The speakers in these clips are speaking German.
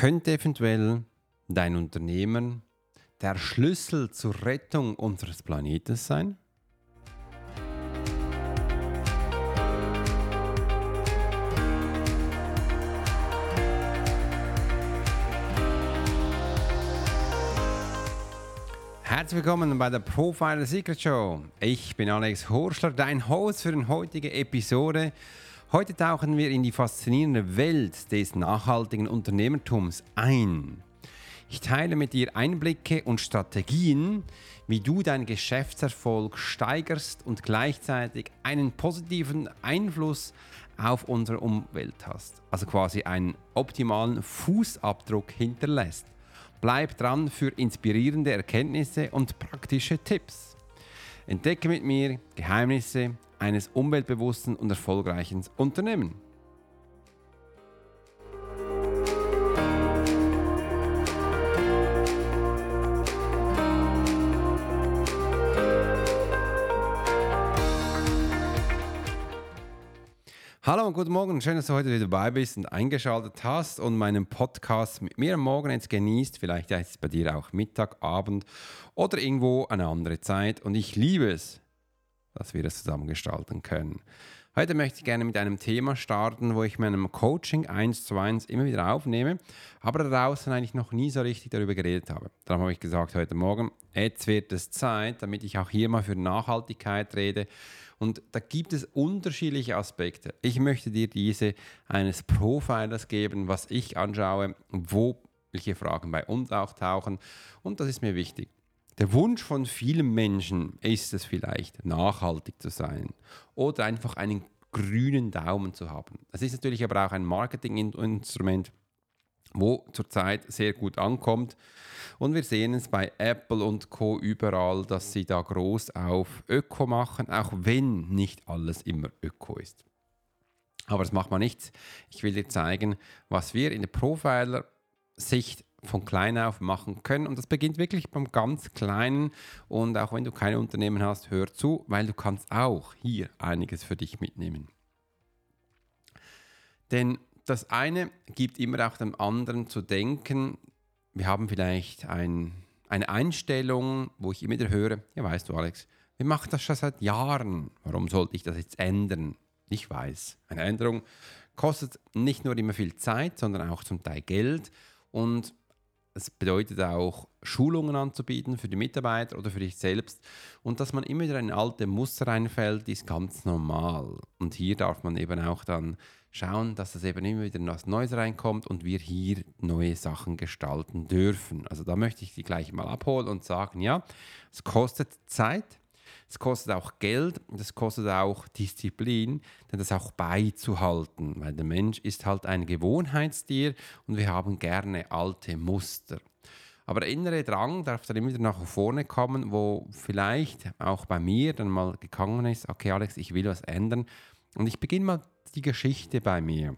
Könnte eventuell dein Unternehmen der Schlüssel zur Rettung unseres Planeten sein? Herzlich willkommen bei der Profiler Secret Show. Ich bin Alex Horschler, dein Host für die heutige Episode. Heute tauchen wir in die faszinierende Welt des nachhaltigen Unternehmertums ein. Ich teile mit dir Einblicke und Strategien, wie du deinen Geschäftserfolg steigerst und gleichzeitig einen positiven Einfluss auf unsere Umwelt hast. Also quasi einen optimalen Fußabdruck hinterlässt. Bleib dran für inspirierende Erkenntnisse und praktische Tipps. Entdecke mit mir Geheimnisse eines umweltbewussten und erfolgreichen Unternehmens. Hallo und guten Morgen, schön, dass du heute wieder dabei bist und eingeschaltet hast und meinen Podcast mit mir am Morgen jetzt genießt. Vielleicht ist es bei dir auch Mittag, Abend oder irgendwo eine andere Zeit und ich liebe es, dass wir das zusammen gestalten können. Heute möchte ich gerne mit einem Thema starten, wo ich meinem Coaching 1 zu 1 immer wieder aufnehme, aber draußen eigentlich noch nie so richtig darüber geredet habe. Darum habe ich gesagt, heute Morgen, jetzt wird es Zeit, damit ich auch hier mal für Nachhaltigkeit rede. Und da gibt es unterschiedliche Aspekte. Ich möchte dir diese eines Profilers geben, was ich anschaue, wo welche Fragen bei uns auch tauchen. Und das ist mir wichtig. Der Wunsch von vielen Menschen ist es vielleicht, nachhaltig zu sein oder einfach einen grünen Daumen zu haben. Das ist natürlich aber auch ein Marketinginstrument, wo zurzeit sehr gut ankommt. Und wir sehen es bei Apple und Co. überall, dass sie da groß auf Öko machen, auch wenn nicht alles immer Öko ist. Aber das macht man nichts. Ich will dir zeigen, was wir in der Profiler-Sicht von klein auf machen können. Und das beginnt wirklich beim ganz Kleinen. Und auch wenn du kein Unternehmen hast, hör zu, weil du kannst auch hier einiges für dich mitnehmen. Denn das eine gibt immer auch dem anderen zu denken. Wir haben vielleicht ein, eine Einstellung, wo ich immer wieder höre, ja weißt du Alex, wir machen das schon seit Jahren. Warum sollte ich das jetzt ändern? Ich weiß, eine Änderung kostet nicht nur immer viel Zeit, sondern auch zum Teil Geld. Und es bedeutet auch, Schulungen anzubieten für die Mitarbeiter oder für dich selbst. Und dass man immer wieder in alte Muster reinfällt, ist ganz normal. Und hier darf man eben auch dann schauen, dass es eben immer wieder was Neues reinkommt und wir hier neue Sachen gestalten dürfen. Also da möchte ich Sie gleich mal abholen und sagen, ja, es kostet Zeit, es kostet auch Geld und es kostet auch Disziplin, denn das auch beizuhalten, weil der Mensch ist halt ein Gewohnheitstier und wir haben gerne alte Muster. Aber der innere Drang darf dann immer wieder nach vorne kommen, wo vielleicht auch bei mir dann mal gegangen ist, okay Alex, ich will was ändern. Und ich beginne mal die Geschichte bei mir.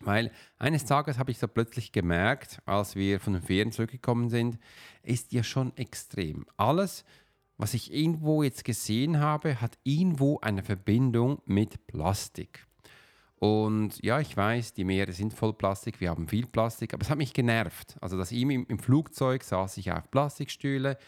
Weil eines Tages habe ich so plötzlich gemerkt, als wir von den Ferien zurückgekommen sind, ist ja schon extrem. Alles, was ich irgendwo jetzt gesehen habe, hat irgendwo eine Verbindung mit Plastik. Und ja, ich weiß, die Meere sind voll Plastik, wir haben viel Plastik, aber es hat mich genervt. Also, dass im, im Flugzeug saß ich auf Plastikstühle,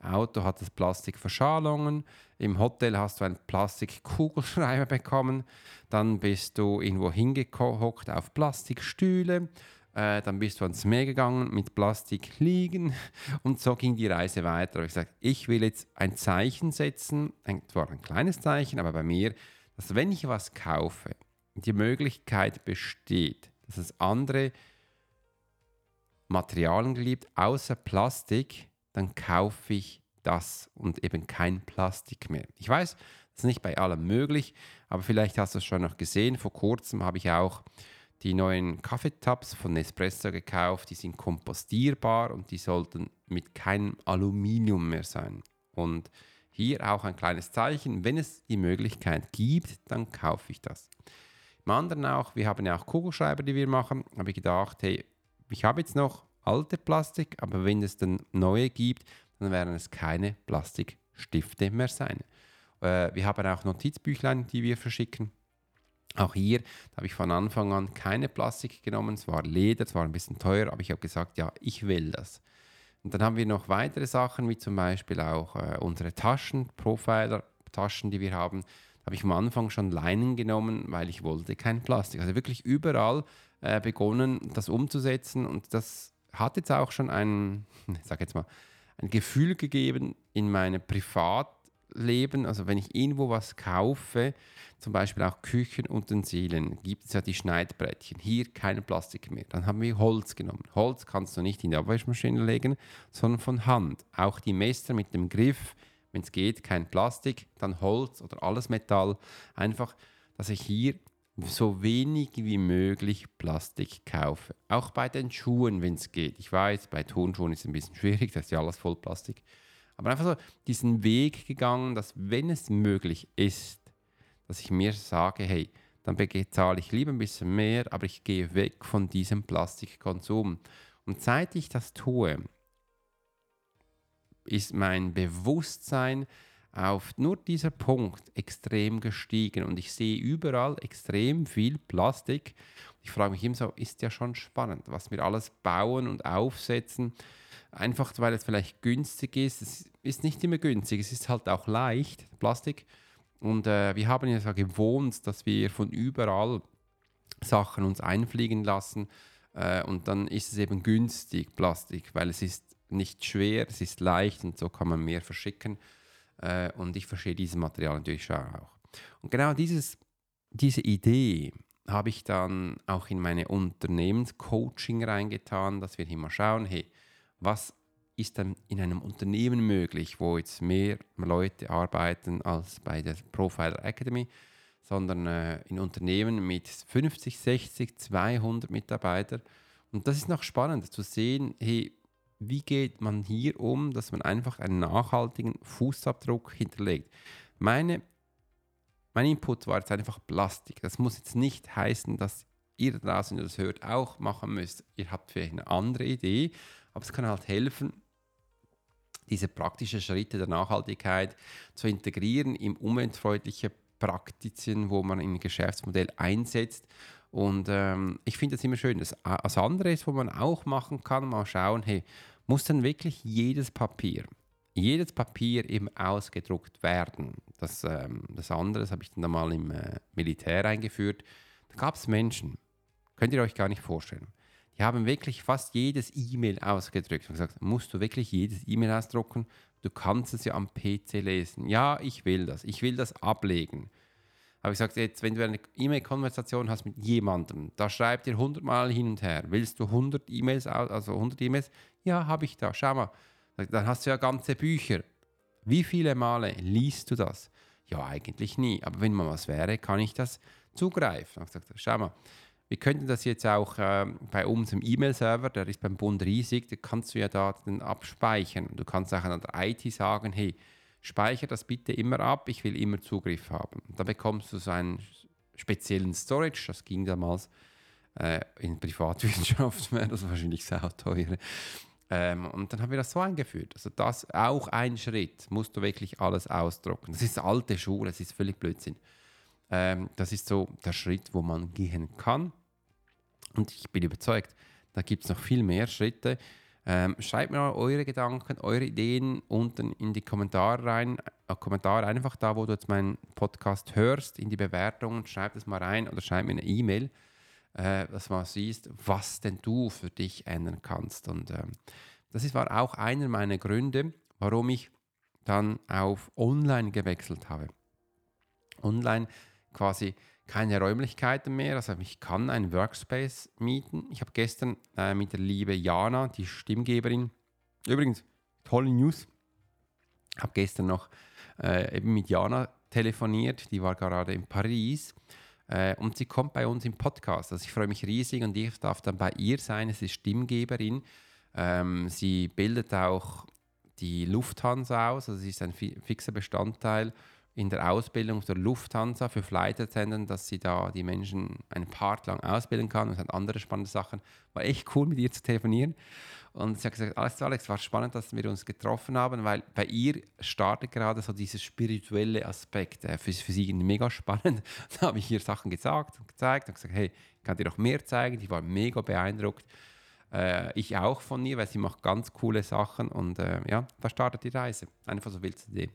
im Auto hat es Plastikverschalungen, im Hotel hast du einen Plastikkugelschreiber bekommen, dann bist du irgendwo hingehockt auf Plastikstühle äh, dann bist du ans Meer gegangen, mit Plastik liegen und so ging die Reise weiter. Ich gesagt, ich will jetzt ein Zeichen setzen, ein, zwar ein kleines Zeichen, aber bei mir, dass wenn ich was kaufe, die Möglichkeit besteht, dass es andere Materialien gibt, außer Plastik, dann kaufe ich das und eben kein Plastik mehr. Ich weiß, das ist nicht bei allem möglich, aber vielleicht hast du es schon noch gesehen. Vor kurzem habe ich auch die neuen Kaffeetabs von Nespresso gekauft. Die sind kompostierbar und die sollten mit keinem Aluminium mehr sein. Und hier auch ein kleines Zeichen, wenn es die Möglichkeit gibt, dann kaufe ich das. Im anderen auch, wir haben ja auch Kugelschreiber, die wir machen, habe ich gedacht, hey, ich habe jetzt noch alte Plastik, aber wenn es dann neue gibt, dann werden es keine Plastikstifte mehr sein. Äh, wir haben auch Notizbüchlein, die wir verschicken. Auch hier habe ich von Anfang an keine Plastik genommen. Es war Leder, es war ein bisschen teuer, aber ich habe gesagt, ja, ich will das. Und dann haben wir noch weitere Sachen, wie zum Beispiel auch äh, unsere Taschen, Profiler-Taschen, die wir haben. Da habe ich am Anfang schon Leinen genommen, weil ich wollte kein Plastik. Also wirklich überall äh, begonnen, das umzusetzen. Und das hat jetzt auch schon ein, ich sage jetzt mal, ein Gefühl gegeben in meinem Privatleben. Also wenn ich irgendwo was kaufe, zum Beispiel auch Küchenutensilien, gibt es ja die Schneidbrettchen. Hier kein Plastik mehr. Dann haben wir Holz genommen. Holz kannst du nicht in die Abwaschmaschine legen, sondern von Hand. Auch die Messer mit dem Griff, wenn es geht, kein Plastik, dann Holz oder alles Metall. Einfach, dass ich hier so wenig wie möglich Plastik kaufe. Auch bei den Schuhen, wenn es geht. Ich weiß, bei Turnschuhen ist es ein bisschen schwierig, das ist ja alles voll Plastik. Aber einfach so diesen Weg gegangen, dass wenn es möglich ist, dass ich mir sage, hey, dann bezahle ich lieber ein bisschen mehr, aber ich gehe weg von diesem Plastikkonsum. Und seit ich das tue, ist mein Bewusstsein auf nur dieser Punkt extrem gestiegen und ich sehe überall extrem viel Plastik. Ich frage mich immer so, ist ja schon spannend, was wir alles bauen und aufsetzen, einfach weil es vielleicht günstig ist. Es ist nicht immer günstig, es ist halt auch leicht, Plastik. Und äh, wir haben ja gewohnt, dass wir von überall Sachen uns einfliegen lassen. Äh, und dann ist es eben günstig, Plastik, weil es ist nicht schwer, es ist leicht und so kann man mehr verschicken. Äh, und ich verstehe dieses Material natürlich schon auch. Und genau dieses, diese Idee habe ich dann auch in meine Unternehmenscoaching reingetan, dass wir mal schauen, hey, was ist dann in einem Unternehmen möglich, wo jetzt mehr Leute arbeiten als bei der Profiler Academy, sondern äh, in Unternehmen mit 50, 60, 200 Mitarbeitern. Und das ist noch spannend zu sehen, hey, wie geht man hier um, dass man einfach einen nachhaltigen Fußabdruck hinterlegt. Meine, mein Input war jetzt einfach Plastik. Das muss jetzt nicht heißen, dass ihr draußen, ihr das hört, auch machen müsst. Ihr habt vielleicht eine andere Idee, aber es kann halt helfen, diese praktischen Schritte der Nachhaltigkeit zu integrieren in umweltfreundliche Praktizien, wo man ein Geschäftsmodell einsetzt. Und ähm, ich finde das immer schön. Das, das andere ist, wo man auch machen kann, mal schauen, hey, muss dann wirklich jedes Papier, jedes Papier eben ausgedruckt werden? Das, ähm, das andere, das habe ich dann mal im äh, Militär eingeführt. Da gab es Menschen, könnt ihr euch gar nicht vorstellen. Die haben wirklich fast jedes E-Mail ausgedrückt und gesagt, musst du wirklich jedes E-Mail ausdrucken? Du kannst es ja am PC lesen. Ja, ich will das. Ich will das ablegen. Aber ich gesagt, jetzt, wenn du eine E-Mail-Konversation hast mit jemandem, da schreibt ihr 100 Mal hin und her. Willst du 100 E-Mails, also 100 E-Mails? Ja, habe ich da. Schau mal. Dann hast du ja ganze Bücher. Wie viele Male liest du das? Ja, eigentlich nie. Aber wenn mal was wäre, kann ich das zugreifen. Ich gesagt, schau mal. Wir könnten das jetzt auch äh, bei unserem E-Mail-Server, der ist beim Bund riesig, da kannst du ja Daten abspeichern. Du kannst auch an der IT sagen, hey, speichere das bitte immer ab, ich will immer Zugriff haben. Da bekommst du so einen speziellen Storage, das ging damals äh, in Privatwirtschaft, wäre das wahrscheinlich sehr teuer. Ähm, und dann haben wir das so eingeführt. Also das auch ein Schritt, musst du wirklich alles ausdrucken. Das ist alte Schule, das ist völlig Blödsinn. Ähm, das ist so der Schritt, wo man gehen kann. Und ich bin überzeugt, da gibt es noch viel mehr Schritte. Ähm, schreibt mir eure Gedanken, eure Ideen unten in die Kommentare rein. Äh, Kommentare einfach da, wo du jetzt meinen Podcast hörst, in die Bewertungen. Schreib es mal rein oder schreib mir eine E-Mail, äh, dass man siehst, was denn du für dich ändern kannst. Und ähm, das war auch einer meiner Gründe, warum ich dann auf Online gewechselt habe. Online quasi keine Räumlichkeiten mehr. Also ich kann einen Workspace mieten. Ich habe gestern äh, mit der liebe Jana, die Stimmgeberin, übrigens tolle News, habe gestern noch äh, eben mit Jana telefoniert. Die war gerade in Paris äh, und sie kommt bei uns im Podcast. Also ich freue mich riesig und ich darf dann bei ihr sein. Es ist Stimmgeberin. Ähm, sie bildet auch die Lufthansa aus, also sie ist ein fixer Bestandteil in der Ausbildung der Lufthansa für Flight Attendant, dass sie da die Menschen einen Part lang ausbilden kann und hat andere spannende Sachen. War echt cool, mit ihr zu telefonieren. Und sie hat gesagt, Alex, Alex, war spannend, dass wir uns getroffen haben, weil bei ihr startet gerade so dieser spirituelle Aspekt. Äh, für, für sie mega spannend. Da habe ich ihr Sachen gesagt und gezeigt und gesagt, hey, ich kann dir noch mehr zeigen. Die war mega beeindruckt. Äh, ich auch von ihr, weil sie macht ganz coole Sachen. Und äh, ja, da startet die Reise. Einfach so willst du Idee.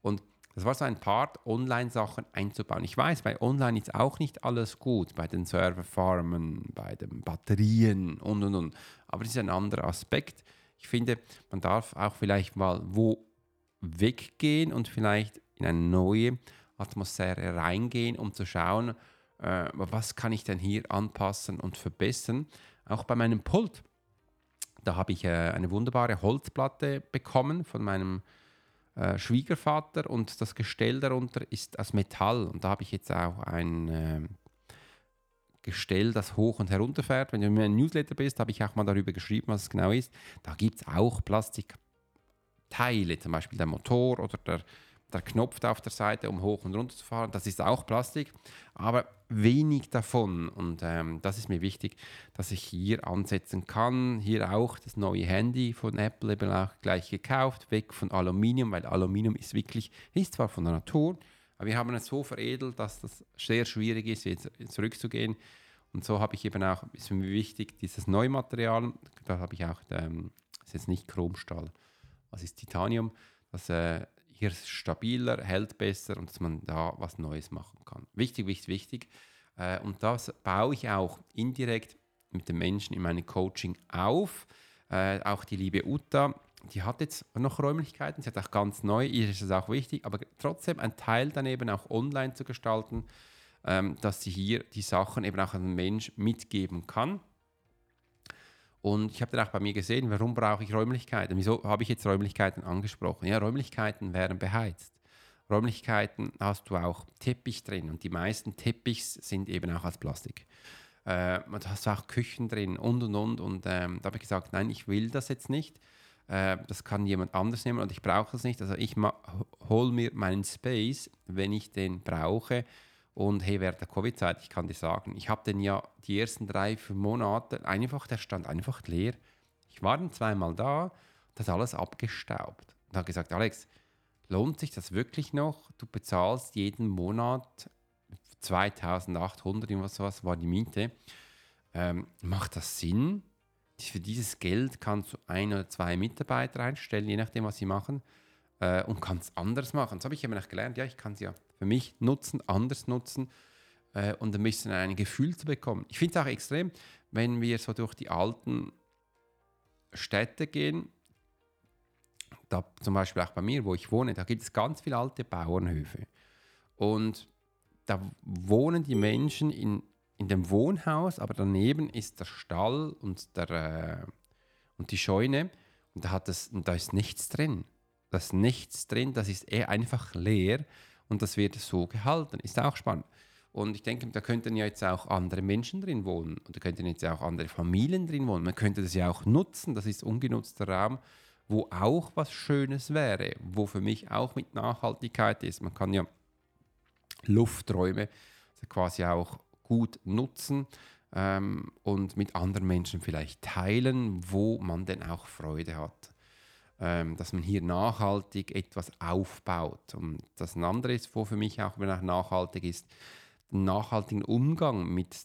Und das war so ein Part, Online-Sachen einzubauen. Ich weiß, bei Online ist auch nicht alles gut, bei den Serverfarmen, bei den Batterien und und und. Aber das ist ein anderer Aspekt. Ich finde, man darf auch vielleicht mal wo weggehen und vielleicht in eine neue Atmosphäre reingehen, um zu schauen, äh, was kann ich denn hier anpassen und verbessern. Auch bei meinem Pult. Da habe ich äh, eine wunderbare Holzplatte bekommen von meinem äh, Schwiegervater und das Gestell darunter ist aus Metall. Und da habe ich jetzt auch ein äh, Gestell, das hoch und herunter fährt. Wenn du in meinem Newsletter bist, habe ich auch mal darüber geschrieben, was es genau ist. Da gibt es auch Plastikteile, zum Beispiel der Motor oder der der Knopf da auf der Seite, um hoch und runter zu fahren. Das ist auch Plastik, aber wenig davon. Und ähm, das ist mir wichtig, dass ich hier ansetzen kann. Hier auch das neue Handy von Apple eben auch gleich gekauft, weg von Aluminium, weil Aluminium ist wirklich, ist zwar von der Natur, aber wir haben es so veredelt, dass das sehr schwierig ist, jetzt zurückzugehen. Und so habe ich eben auch, ist mir wichtig, dieses neue Material, da habe ich auch, ähm, das ist jetzt nicht Chromstahl, was ist Titanium, das äh, hier stabiler, hält besser und dass man da was Neues machen kann. Wichtig, wichtig, wichtig. Äh, und das baue ich auch indirekt mit den Menschen in meinem Coaching auf. Äh, auch die liebe Uta, die hat jetzt noch Räumlichkeiten, sie hat auch ganz neu, ihr ist es auch wichtig, aber trotzdem ein Teil daneben auch online zu gestalten, ähm, dass sie hier die Sachen eben auch den Mensch mitgeben kann. Und ich habe dann auch bei mir gesehen, warum brauche ich Räumlichkeiten? Wieso habe ich jetzt Räumlichkeiten angesprochen? Ja, Räumlichkeiten wären beheizt. Räumlichkeiten hast du auch Teppich drin und die meisten Teppichs sind eben auch aus Plastik. Äh, und hast auch Küchen drin und und und. Und ähm, da habe ich gesagt, nein, ich will das jetzt nicht. Äh, das kann jemand anders nehmen und ich brauche das nicht. Also ich hole mir meinen Space, wenn ich den brauche und hey, während der Covid-Zeit, ich kann dir sagen, ich habe den ja die ersten drei, vier Monate einfach, der stand einfach leer. Ich war dann zweimal da, das alles abgestaubt. Und habe gesagt, Alex, lohnt sich das wirklich noch? Du bezahlst jeden Monat 2800, irgendwas sowas war die Miete. Ähm, macht das Sinn? Für dieses Geld kannst du ein oder zwei Mitarbeiter einstellen, je nachdem, was sie machen, äh, und kannst anders machen. Das habe ich immer noch gelernt. Ja, ich kann es ja für mich nutzen, anders nutzen äh, und ein bisschen ein Gefühl zu bekommen. Ich finde es auch extrem, wenn wir so durch die alten Städte gehen, da zum Beispiel auch bei mir, wo ich wohne, da gibt es ganz viele alte Bauernhöfe. Und da wohnen die Menschen in, in dem Wohnhaus, aber daneben ist der Stall und, der, äh, und die Scheune und da, hat und da ist nichts drin. Da ist nichts drin, das ist eher einfach leer und das wird so gehalten. Ist auch spannend. Und ich denke, da könnten ja jetzt auch andere Menschen drin wohnen und da könnten jetzt auch andere Familien drin wohnen. Man könnte das ja auch nutzen. Das ist ungenutzter Raum, wo auch was Schönes wäre, wo für mich auch mit Nachhaltigkeit ist. Man kann ja Lufträume quasi auch gut nutzen ähm, und mit anderen Menschen vielleicht teilen, wo man denn auch Freude hat dass man hier nachhaltig etwas aufbaut. Und das andere ist, wo für mich auch nachhaltig ist, den nachhaltigen Umgang mit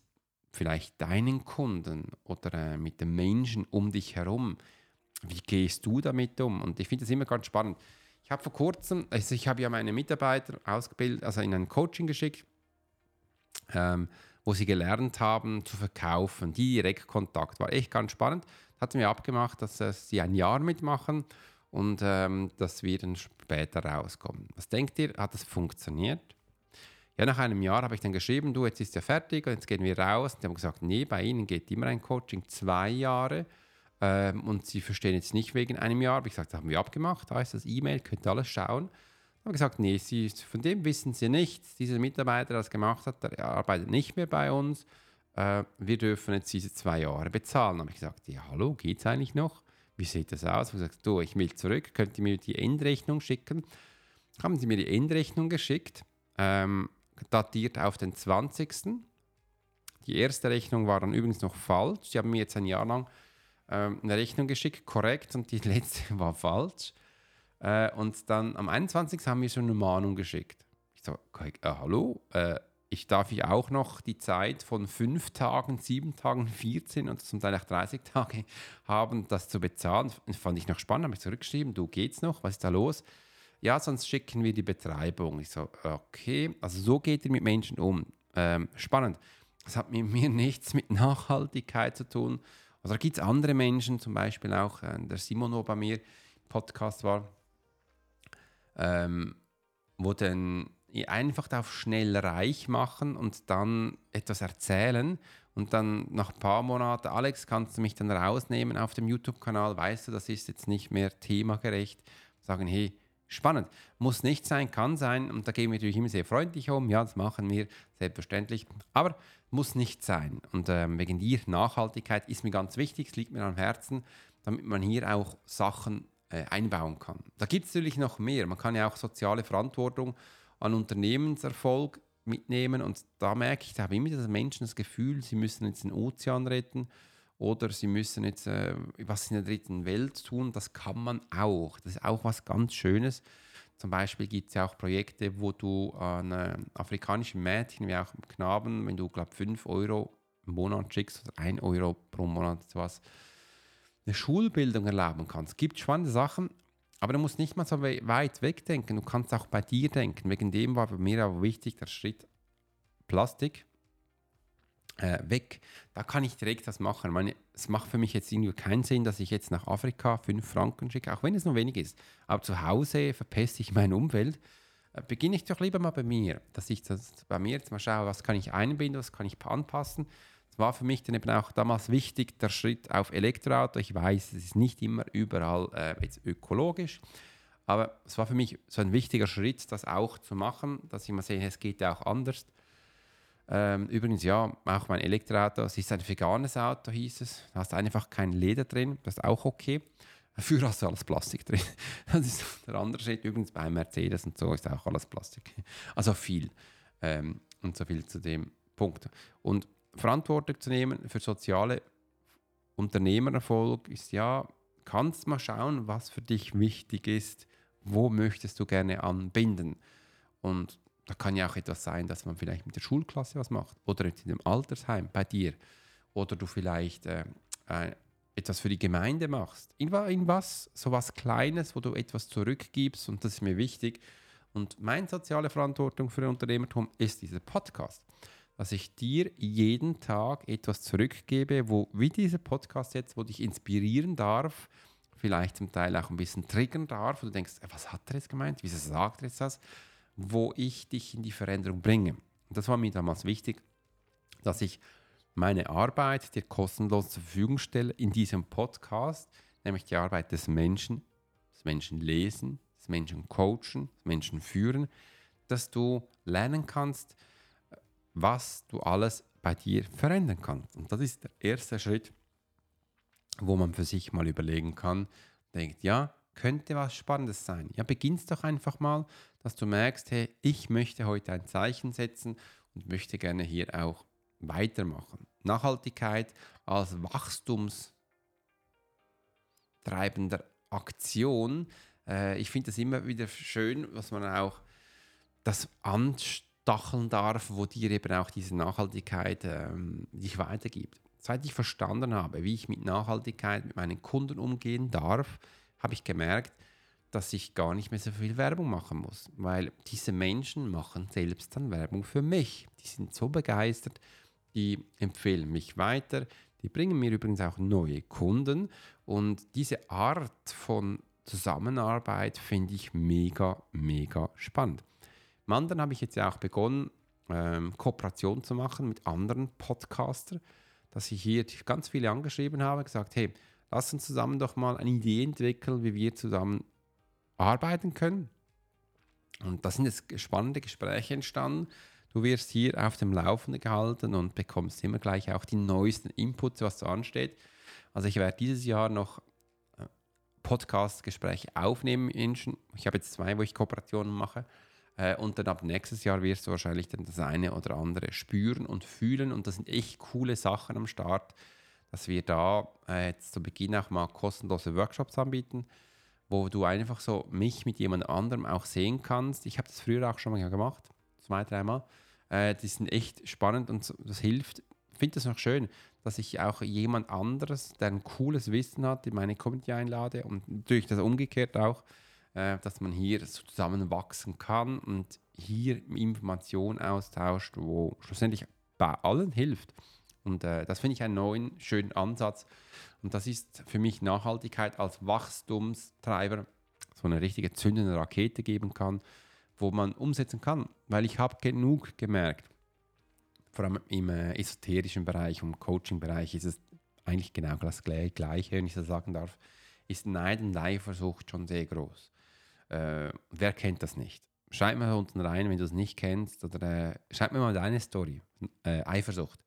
vielleicht deinen Kunden oder äh, mit den Menschen um dich herum. Wie gehst du damit um? Und ich finde das immer ganz spannend. Ich habe vor kurzem, also ich habe ja meine Mitarbeiter ausgebildet, also in ein Coaching geschickt, ähm, wo sie gelernt haben zu verkaufen. Direktkontakt war echt ganz spannend hatten wir abgemacht, dass äh, sie ein Jahr mitmachen und ähm, dass wir dann später rauskommen. Was denkt ihr, hat das funktioniert? Ja, nach einem Jahr habe ich dann geschrieben, du, jetzt ist ja fertig und jetzt gehen wir raus. Und die haben gesagt, nee, bei Ihnen geht immer ein Coaching zwei Jahre ähm, und Sie verstehen jetzt nicht wegen einem Jahr. Habe ich gesagt, das haben wir abgemacht, da ist das E-Mail, könnt ihr alles schauen. Haben gesagt, nee, Sie, von dem wissen Sie nichts. Dieser Mitarbeiter, der das gemacht hat, der arbeitet nicht mehr bei uns äh, wir dürfen jetzt diese zwei Jahre bezahlen. Habe ich gesagt, ja, hallo, geht es eigentlich noch? Wie sieht das aus? Ich gesagt, du, ich will zurück, könnt ihr mir die Endrechnung schicken? Haben sie mir die Endrechnung geschickt, ähm, datiert auf den 20. Die erste Rechnung war dann übrigens noch falsch. Sie haben mir jetzt ein Jahr lang ähm, eine Rechnung geschickt, korrekt, und die letzte war falsch. Äh, und dann am 21. haben wir so eine Mahnung geschickt. Ich so, äh, hallo, äh, ich darf ich auch noch die Zeit von fünf Tagen, sieben Tagen, 14 und zum Teil auch 30 Tage haben, das zu bezahlen. Fand ich noch spannend, habe ich zurückgeschrieben, du geht's noch, was ist da los? Ja, sonst schicken wir die Betreibung. Ich so, okay, also so geht ihr mit Menschen um. Ähm, spannend. Das hat mit mir nichts mit Nachhaltigkeit zu tun. Also da gibt es andere Menschen, zum Beispiel auch äh, der Simon, der bei mir im Podcast war, ähm, wo dann einfach auf schnell reich machen und dann etwas erzählen. Und dann nach ein paar Monaten, Alex, kannst du mich dann rausnehmen auf dem YouTube-Kanal, weißt du, das ist jetzt nicht mehr themagerecht, sagen, hey, spannend, muss nicht sein, kann sein. Und da gehen wir natürlich immer sehr freundlich um, ja, das machen wir selbstverständlich, aber muss nicht sein. Und ähm, wegen dir Nachhaltigkeit ist mir ganz wichtig, es liegt mir am Herzen, damit man hier auch Sachen äh, einbauen kann. Da gibt es natürlich noch mehr, man kann ja auch soziale Verantwortung an Unternehmenserfolg mitnehmen. Und da merke ich, da haben immer diese Menschen das Gefühl, sie müssen jetzt den Ozean retten oder sie müssen jetzt äh, was in der dritten Welt tun. Das kann man auch. Das ist auch was ganz Schönes. Zum Beispiel gibt es ja auch Projekte, wo du an äh, afrikanischen Mädchen wie auch Knaben, wenn du, glaube 5 Euro im Monat schickst oder 1 Euro pro Monat sowas, eine Schulbildung erlauben kannst. Es gibt spannende Sachen, aber du musst nicht mal so weit wegdenken. Du kannst auch bei dir denken. Wegen dem war bei mir aber wichtig der Schritt Plastik äh, weg. Da kann ich direkt das machen. Meine, es macht für mich jetzt irgendwie keinen Sinn, dass ich jetzt nach Afrika 5 Franken schicke, auch wenn es nur wenig ist. Aber zu Hause verpeste ich mein Umfeld. Äh, beginne ich doch lieber mal bei mir, dass ich das bei mir jetzt mal schaue, was kann ich einbinden, was kann ich anpassen war für mich dann eben auch damals wichtig, der Schritt auf Elektroauto. Ich weiß, es ist nicht immer überall äh, jetzt ökologisch, aber es war für mich so ein wichtiger Schritt, das auch zu machen, dass ich mal sehe, es geht ja auch anders. Ähm, übrigens, ja, auch mein Elektroauto, es ist ein veganes Auto, hieß es. Da hast einfach kein Leder drin, das ist auch okay. Dafür hast du alles Plastik drin. Das ist der andere Schritt. Übrigens bei Mercedes und so ist auch alles Plastik. Also viel. Ähm, und so viel zu dem Punkt. Und Verantwortung zu nehmen für soziale Unternehmererfolg ist ja, kannst mal schauen, was für dich wichtig ist, wo möchtest du gerne anbinden. Und da kann ja auch etwas sein, dass man vielleicht mit der Schulklasse was macht oder in dem Altersheim bei dir oder du vielleicht äh, äh, etwas für die Gemeinde machst. In, in was? So was Kleines, wo du etwas zurückgibst und das ist mir wichtig. Und meine soziale Verantwortung für Unternehmertum ist dieser Podcast dass ich dir jeden Tag etwas zurückgebe, wo, wie dieser Podcast jetzt, wo dich inspirieren darf, vielleicht zum Teil auch ein bisschen triggern darf, wo du denkst, äh, was hat er jetzt gemeint, wieso sagt er jetzt das, wo ich dich in die Veränderung bringe. Und das war mir damals wichtig, dass ich meine Arbeit dir kostenlos zur Verfügung stelle in diesem Podcast, nämlich die Arbeit des Menschen, des Menschen lesen, des Menschen coachen, des Menschen führen, dass du lernen kannst, was du alles bei dir verändern kannst. Und das ist der erste Schritt, wo man für sich mal überlegen kann, denkt, ja, könnte was Spannendes sein. Ja, beginnst doch einfach mal, dass du merkst, hey, ich möchte heute ein Zeichen setzen und möchte gerne hier auch weitermachen. Nachhaltigkeit als wachstumstreibender Aktion. Äh, ich finde das immer wieder schön, was man auch das anstrengt stacheln darf, wo dir eben auch diese Nachhaltigkeit ähm, dich weitergibt. Seit ich verstanden habe, wie ich mit Nachhaltigkeit mit meinen Kunden umgehen darf, habe ich gemerkt, dass ich gar nicht mehr so viel Werbung machen muss, weil diese Menschen machen selbst dann Werbung für mich. Die sind so begeistert, die empfehlen mich weiter, die bringen mir übrigens auch neue Kunden und diese Art von Zusammenarbeit finde ich mega, mega spannend. Im anderen habe ich jetzt ja auch begonnen, ähm, Kooperation zu machen mit anderen Podcastern, dass ich hier ganz viele angeschrieben habe, gesagt, hey, lass uns zusammen doch mal eine Idee entwickeln, wie wir zusammen arbeiten können. Und da sind jetzt spannende Gespräche entstanden. Du wirst hier auf dem Laufenden gehalten und bekommst immer gleich auch die neuesten Inputs, was so ansteht. Also ich werde dieses Jahr noch äh, Podcast-Gespräche aufnehmen. Ich habe jetzt zwei, wo ich Kooperationen mache. Äh, und dann ab nächstes Jahr wirst du wahrscheinlich dann das eine oder andere spüren und fühlen. Und das sind echt coole Sachen am Start. dass wir da äh, jetzt zu Beginn auch mal kostenlose Workshops anbieten, wo du einfach so mich mit jemand anderem auch sehen kannst. Ich habe das früher auch schon mal gemacht, zwei, dreimal. Äh, die sind echt spannend und das hilft. Ich finde es noch schön, dass ich auch jemand anderes, der ein cooles Wissen hat, in meine Community einlade und natürlich das umgekehrt auch, äh, dass man hier zusammen wachsen kann und hier Informationen austauscht, wo schlussendlich bei allen hilft. Und äh, das finde ich einen neuen, schönen Ansatz. Und das ist für mich Nachhaltigkeit als Wachstumstreiber, so eine richtige zündende Rakete geben kann, wo man umsetzen kann. Weil ich habe genug gemerkt, vor allem im äh, esoterischen Bereich, im Coaching-Bereich ist es eigentlich genau das Gleiche, wenn ich das sagen darf, ist Neid und Eifersucht schon sehr groß. Äh, wer kennt das nicht? Schreib mir unten rein, wenn du es nicht kennst, oder äh, schreib mir mal deine Story, äh, Eifersucht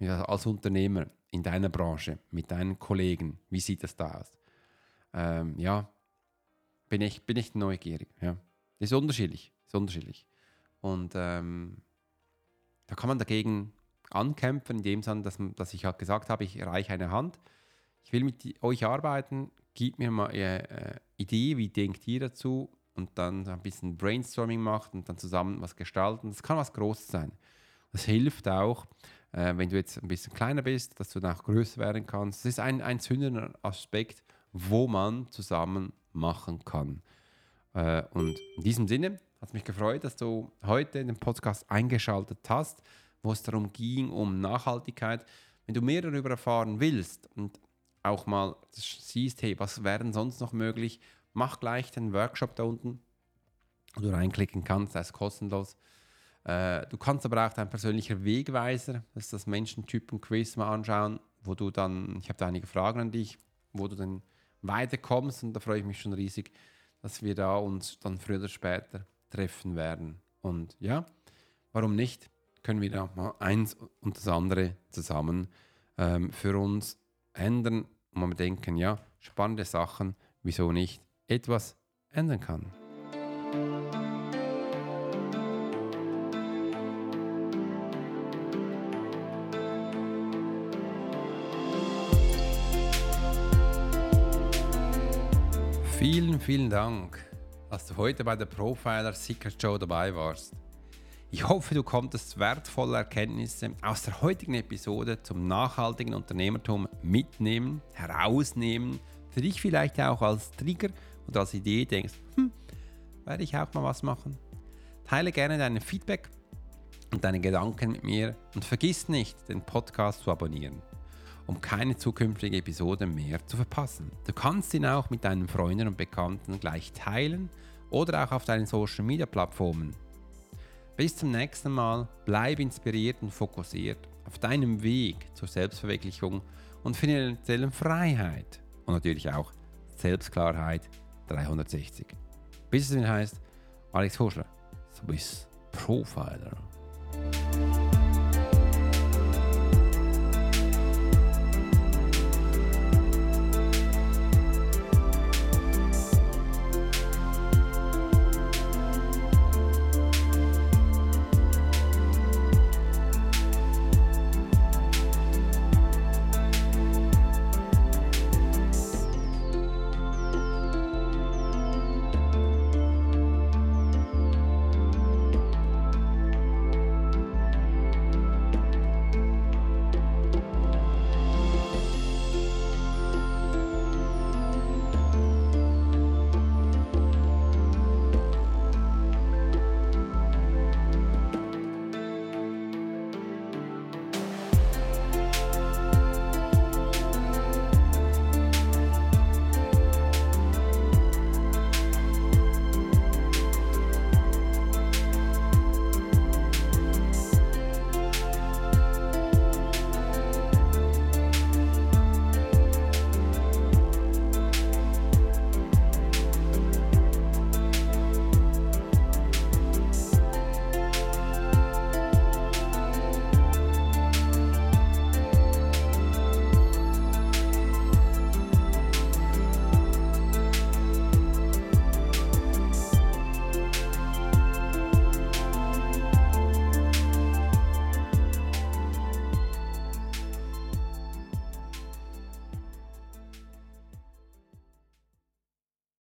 als Unternehmer in deiner Branche, mit deinen Kollegen, wie sieht das da aus? Ähm, ja, bin ich, bin ich neugierig. Ja. Ist unterschiedlich, ist unterschiedlich. Und ähm, da kann man dagegen ankämpfen, in dem Sinne, dass, dass ich halt gesagt habe, ich reiche eine Hand. Ich will mit euch arbeiten, gib mir mal eine äh, Idee, wie denkt ihr dazu? Und dann ein bisschen Brainstorming macht und dann zusammen was gestalten. Das kann was Großes sein. Das hilft auch, äh, wenn du jetzt ein bisschen kleiner bist, dass du dann auch größer werden kannst. Das ist ein, ein zündender Aspekt, wo man zusammen machen kann. Äh, und in diesem Sinne hat es mich gefreut, dass du heute in den Podcast eingeschaltet hast, wo es darum ging, um Nachhaltigkeit. Wenn du mehr darüber erfahren willst und auch mal siehst, hey, was wäre sonst noch möglich, mach gleich den Workshop da unten, wo du reinklicken kannst, das ist kostenlos. Äh, du kannst aber auch dein persönlicher Wegweiser, das ist das Menschentypen-Quiz mal anschauen, wo du dann, ich habe da einige Fragen an dich, wo du dann weiterkommst und da freue ich mich schon riesig, dass wir da uns dann früher oder später treffen werden. Und ja, warum nicht? Können wir da mal eins und das andere zusammen ähm, für uns ändern und mal denken, ja, spannende Sachen, wieso nicht etwas ändern kann. Vielen, vielen Dank, dass du heute bei der Profiler Secret Show dabei warst. Ich hoffe, du konntest wertvolle Erkenntnisse aus der heutigen Episode zum nachhaltigen Unternehmertum mitnehmen, herausnehmen, für dich vielleicht auch als Trigger oder als Idee denkst, hm, werde ich auch mal was machen. Teile gerne dein Feedback und deine Gedanken mit mir und vergiss nicht, den Podcast zu abonnieren um keine zukünftige Episode mehr zu verpassen. Du kannst ihn auch mit deinen Freunden und Bekannten gleich teilen oder auch auf deinen Social Media Plattformen. Bis zum nächsten Mal, bleib inspiriert und fokussiert auf deinem Weg zur Selbstverwirklichung und finanziellen Freiheit und natürlich auch Selbstklarheit 360. Bis es heißt, Alex Huschler, Swiss Profiler.